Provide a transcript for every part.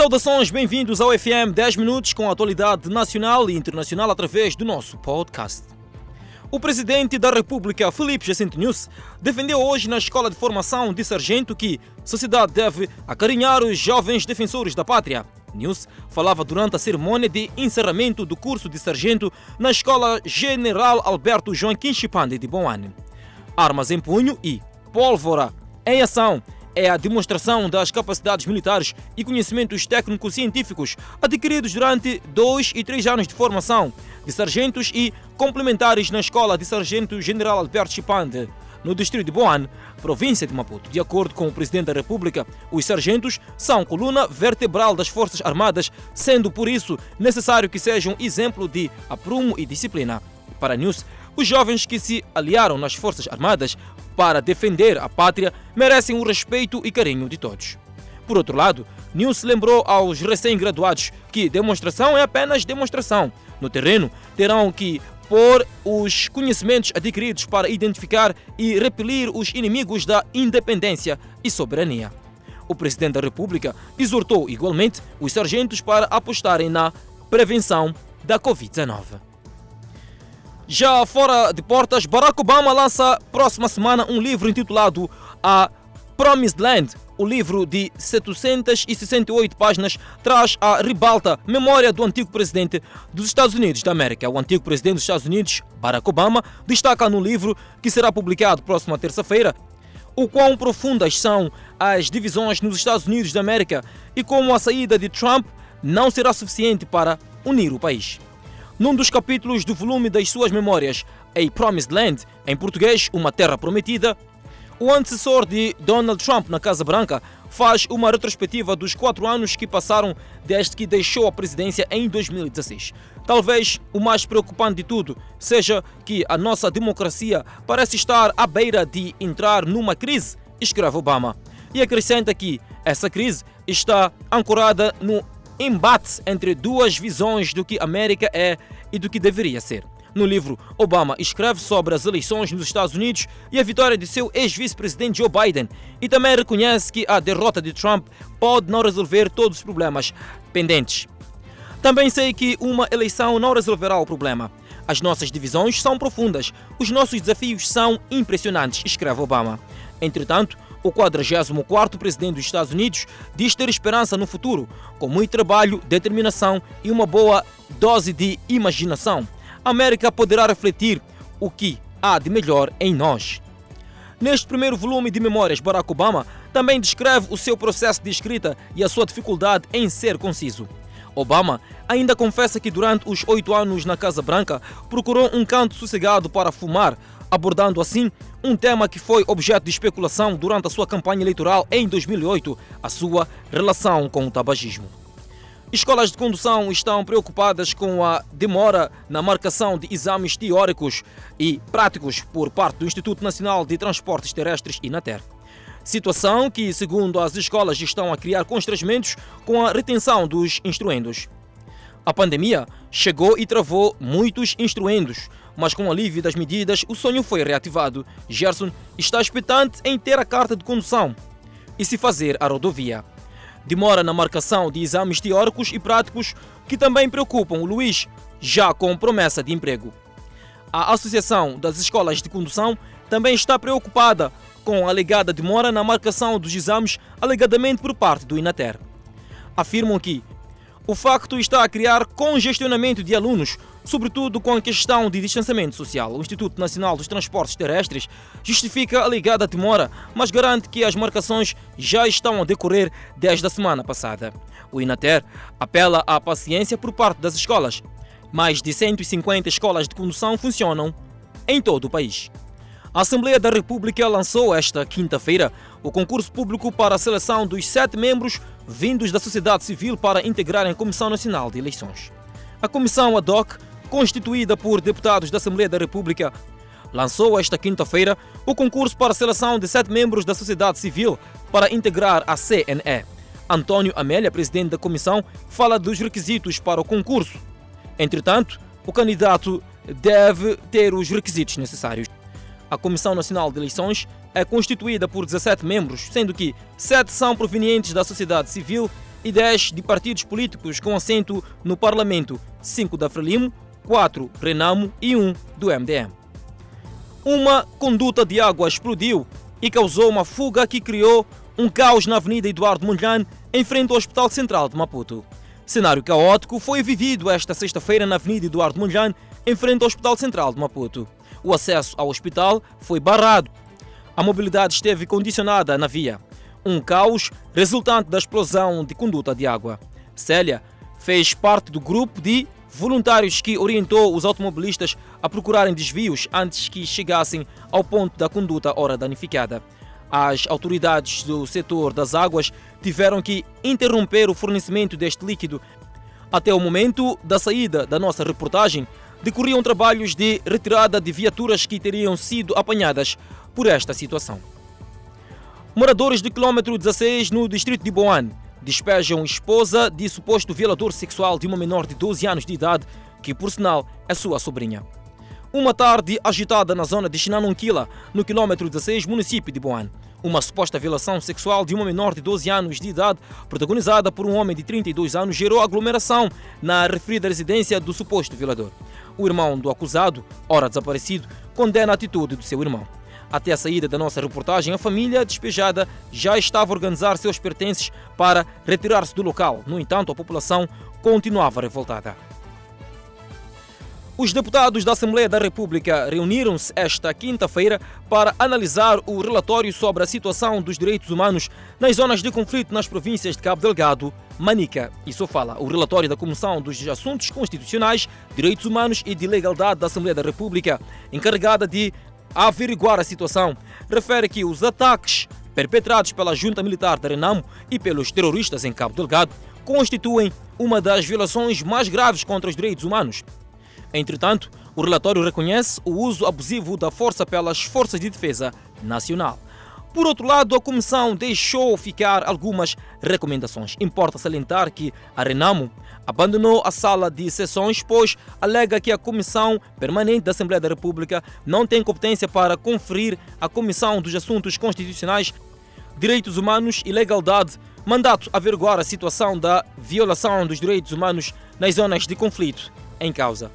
Saudações, bem-vindos ao FM 10 Minutos com a atualidade nacional e internacional através do nosso podcast. O presidente da República, Felipe Jacinto News, defendeu hoje na Escola de Formação de Sargento que a sociedade deve acarinhar os jovens defensores da pátria. News falava durante a cerimônia de encerramento do curso de sargento na Escola General Alberto Joaquim Chipande de Boane. Armas em punho e pólvora em ação é a demonstração das capacidades militares e conhecimentos técnico-científicos adquiridos durante dois e três anos de formação de sargentos e complementares na Escola de Sargento General Alberto Chipande, no distrito de Boane, província de Maputo. De acordo com o Presidente da República, os sargentos são coluna vertebral das Forças Armadas, sendo por isso necessário que sejam exemplo de aprumo e disciplina. Para a News, os jovens que se aliaram nas Forças Armadas para defender a pátria merecem o respeito e carinho de todos. Por outro lado, News lembrou aos recém-graduados que demonstração é apenas demonstração. No terreno, terão que pôr os conhecimentos adquiridos para identificar e repelir os inimigos da independência e soberania. O Presidente da República exortou igualmente os sargentos para apostarem na prevenção da Covid-19. Já fora de portas, Barack Obama lança próxima semana um livro intitulado A Promised Land. O livro de 768 páginas traz a ribalta memória do antigo presidente dos Estados Unidos da América. O antigo presidente dos Estados Unidos, Barack Obama, destaca no livro que será publicado próxima terça-feira o quão profundas são as divisões nos Estados Unidos da América e como a saída de Trump não será suficiente para unir o país. Num dos capítulos do volume das suas memórias, A Promised Land, em português, Uma Terra Prometida, o antecessor de Donald Trump na Casa Branca faz uma retrospectiva dos quatro anos que passaram desde que deixou a presidência em 2016. Talvez o mais preocupante de tudo seja que a nossa democracia parece estar à beira de entrar numa crise, escreve Obama. E acrescenta que essa crise está ancorada no embate entre duas visões do que a América é e do que deveria ser. No livro, Obama escreve sobre as eleições nos Estados Unidos e a vitória de seu ex-vice-presidente Joe Biden e também reconhece que a derrota de Trump pode não resolver todos os problemas pendentes. Também sei que uma eleição não resolverá o problema. As nossas divisões são profundas, os nossos desafios são impressionantes, escreve Obama. Entretanto, o 44º presidente dos Estados Unidos diz ter esperança no futuro, com muito trabalho, determinação e uma boa dose de imaginação. A América poderá refletir o que há de melhor em nós. Neste primeiro volume de memórias, Barack Obama também descreve o seu processo de escrita e a sua dificuldade em ser conciso. Obama ainda confessa que durante os oito anos na Casa Branca procurou um canto sossegado para fumar, abordando assim um tema que foi objeto de especulação durante a sua campanha eleitoral em 2008, a sua relação com o tabagismo. Escolas de condução estão preocupadas com a demora na marcação de exames teóricos e práticos por parte do Instituto Nacional de Transportes Terrestres, INATER. Situação que, segundo as escolas, estão a criar constrangimentos com a retenção dos instruendos. A pandemia chegou e travou muitos instruendos, mas com o alívio das medidas, o sonho foi reativado. Gerson está expectante em ter a carta de condução e se fazer a rodovia. Demora na marcação de exames teóricos e práticos que também preocupam o Luís, já com promessa de emprego. A Associação das Escolas de Condução também está preocupada com a alegada demora na marcação dos exames, alegadamente por parte do Inater. Afirmam que o facto está a criar congestionamento de alunos, sobretudo com a questão de distanciamento social. O Instituto Nacional dos Transportes Terrestres justifica a ligada demora, mas garante que as marcações já estão a decorrer desde a semana passada. O Inater apela à paciência por parte das escolas. Mais de 150 escolas de condução funcionam em todo o país. A Assembleia da República lançou esta quinta-feira o concurso público para a seleção dos sete membros vindos da sociedade civil para integrarem a Comissão Nacional de Eleições. A comissão ad hoc, constituída por deputados da Assembleia da República, lançou esta quinta-feira o concurso para a seleção de sete membros da sociedade civil para integrar a CNE. Antônio Amélia, presidente da comissão, fala dos requisitos para o concurso. Entretanto, o candidato deve ter os requisitos necessários. A Comissão Nacional de Eleições é constituída por 17 membros, sendo que 7 são provenientes da sociedade civil e 10 de partidos políticos com assento no Parlamento, 5 da Frelimo, 4 Renamo e 1 do MDM. Uma conduta de água explodiu e causou uma fuga que criou um caos na Avenida Eduardo Mondlane, em frente ao Hospital Central de Maputo. Cenário caótico foi vivido esta sexta-feira na Avenida Eduardo Mondlane, em frente ao Hospital Central de Maputo. O acesso ao hospital foi barrado. A mobilidade esteve condicionada na via. Um caos resultante da explosão de conduta de água. Célia fez parte do grupo de voluntários que orientou os automobilistas a procurarem desvios antes que chegassem ao ponto da conduta ora danificada. As autoridades do setor das águas tiveram que interromper o fornecimento deste líquido. Até o momento da saída da nossa reportagem, decorriam trabalhos de retirada de viaturas que teriam sido apanhadas por esta situação. Moradores do quilômetro 16 no distrito de Boan despejam esposa de suposto violador sexual de uma menor de 12 anos de idade, que por sinal é sua sobrinha. Uma tarde agitada na zona de Xinanunquila, no quilômetro 16, município de Boan. Uma suposta violação sexual de uma menor de 12 anos de idade, protagonizada por um homem de 32 anos, gerou aglomeração na referida residência do suposto violador. O irmão do acusado, ora desaparecido, condena a atitude do seu irmão. Até a saída da nossa reportagem, a família despejada já estava a organizar seus pertences para retirar-se do local. No entanto, a população continuava revoltada. Os deputados da Assembleia da República reuniram-se esta quinta-feira para analisar o relatório sobre a situação dos direitos humanos nas zonas de conflito nas províncias de Cabo Delgado, Manica e Sofala. O relatório da Comissão dos Assuntos Constitucionais, Direitos Humanos e de Legalidade da Assembleia da República, encarregada de averiguar a situação, refere que os ataques perpetrados pela junta militar da Renamo e pelos terroristas em Cabo Delgado constituem uma das violações mais graves contra os direitos humanos Entretanto, o relatório reconhece o uso abusivo da força pelas Forças de Defesa Nacional. Por outro lado, a Comissão deixou ficar algumas recomendações. Importa salientar que a Renamo abandonou a sala de sessões, pois alega que a Comissão Permanente da Assembleia da República não tem competência para conferir à Comissão dos Assuntos Constitucionais, Direitos Humanos e Legalidade mandato averiguar a situação da violação dos direitos humanos nas zonas de conflito em causa.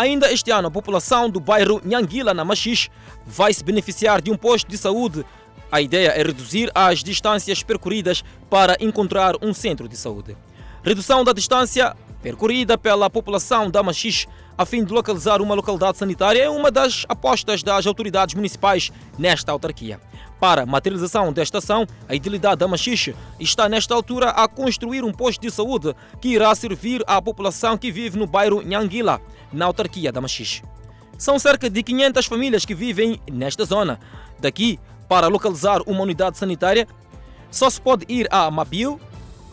Ainda este ano, a população do bairro Nhanguila, na Machixe, vai se beneficiar de um posto de saúde. A ideia é reduzir as distâncias percorridas para encontrar um centro de saúde. Redução da distância percorrida pela população da Machixe a fim de localizar uma localidade sanitária é uma das apostas das autoridades municipais nesta autarquia. Para materialização desta ação, a Idilidade da Machixe está nesta altura a construir um posto de saúde que irá servir à população que vive no bairro Nhanguila, na autarquia da Machixe. São cerca de 500 famílias que vivem nesta zona. Daqui, para localizar uma unidade sanitária, só se pode ir a Mabil,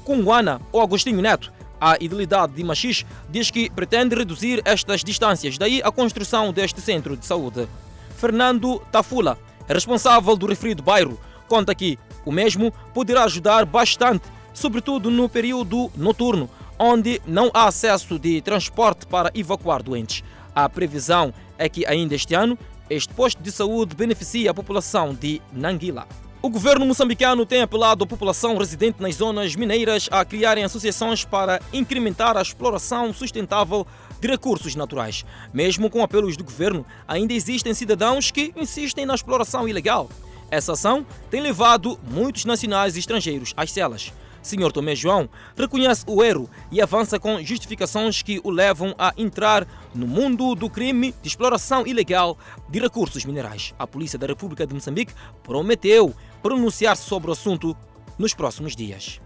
Cunguana ou Agostinho Neto. A Idilidade de Machixe diz que pretende reduzir estas distâncias, daí a construção deste centro de saúde. Fernando Tafula, responsável do referido bairro, conta que o mesmo poderá ajudar bastante, sobretudo no período noturno, onde não há acesso de transporte para evacuar doentes. A previsão é que ainda este ano este posto de saúde beneficie a população de Nanguila. O governo moçambicano tem apelado à população residente nas zonas mineiras a criarem associações para incrementar a exploração sustentável de recursos naturais. Mesmo com apelos do governo, ainda existem cidadãos que insistem na exploração ilegal. Essa ação tem levado muitos nacionais e estrangeiros às celas. Sr. Tomé João reconhece o erro e avança com justificações que o levam a entrar no mundo do crime de exploração ilegal de recursos minerais. A Polícia da República de Moçambique prometeu pronunciar-se sobre o assunto nos próximos dias.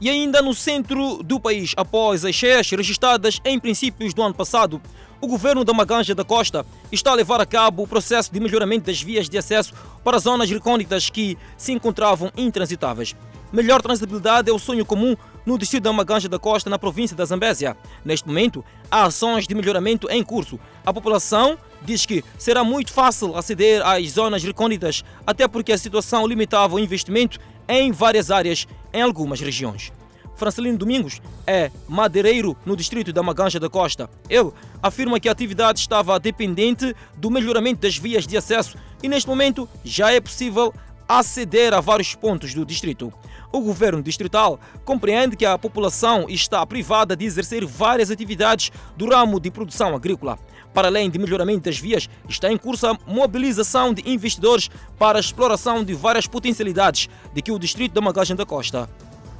E ainda no centro do país, após as cheias registradas em princípios do ano passado, o governo da Maganja da Costa está a levar a cabo o processo de melhoramento das vias de acesso para zonas recônditas que se encontravam intransitáveis. Melhor transitabilidade é o sonho comum no distrito da Maganja da Costa, na província da Zambésia. Neste momento, há ações de melhoramento em curso. A população diz que será muito fácil aceder às zonas recônditas, até porque a situação limitava o investimento em várias áreas em algumas regiões. Francelino Domingos é madeireiro no distrito da Maganja da Costa. Ele afirma que a atividade estava dependente do melhoramento das vias de acesso e neste momento já é possível aceder a vários pontos do distrito. O governo distrital compreende que a população está privada de exercer várias atividades do ramo de produção agrícola. Para além de melhoramento das vias, está em curso a mobilização de investidores para a exploração de várias potencialidades de que o distrito da Magagem da Costa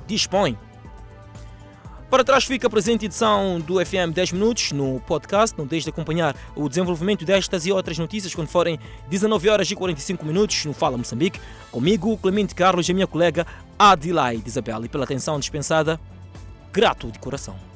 dispõe. Para trás fica a presente edição do FM 10 Minutos no podcast. Não deixe de acompanhar o desenvolvimento destas e outras notícias quando forem 19 horas e 45 minutos no Fala Moçambique. Comigo, Clemente Carlos e a minha colega Adelaide Isabel. E pela atenção dispensada, grato de coração.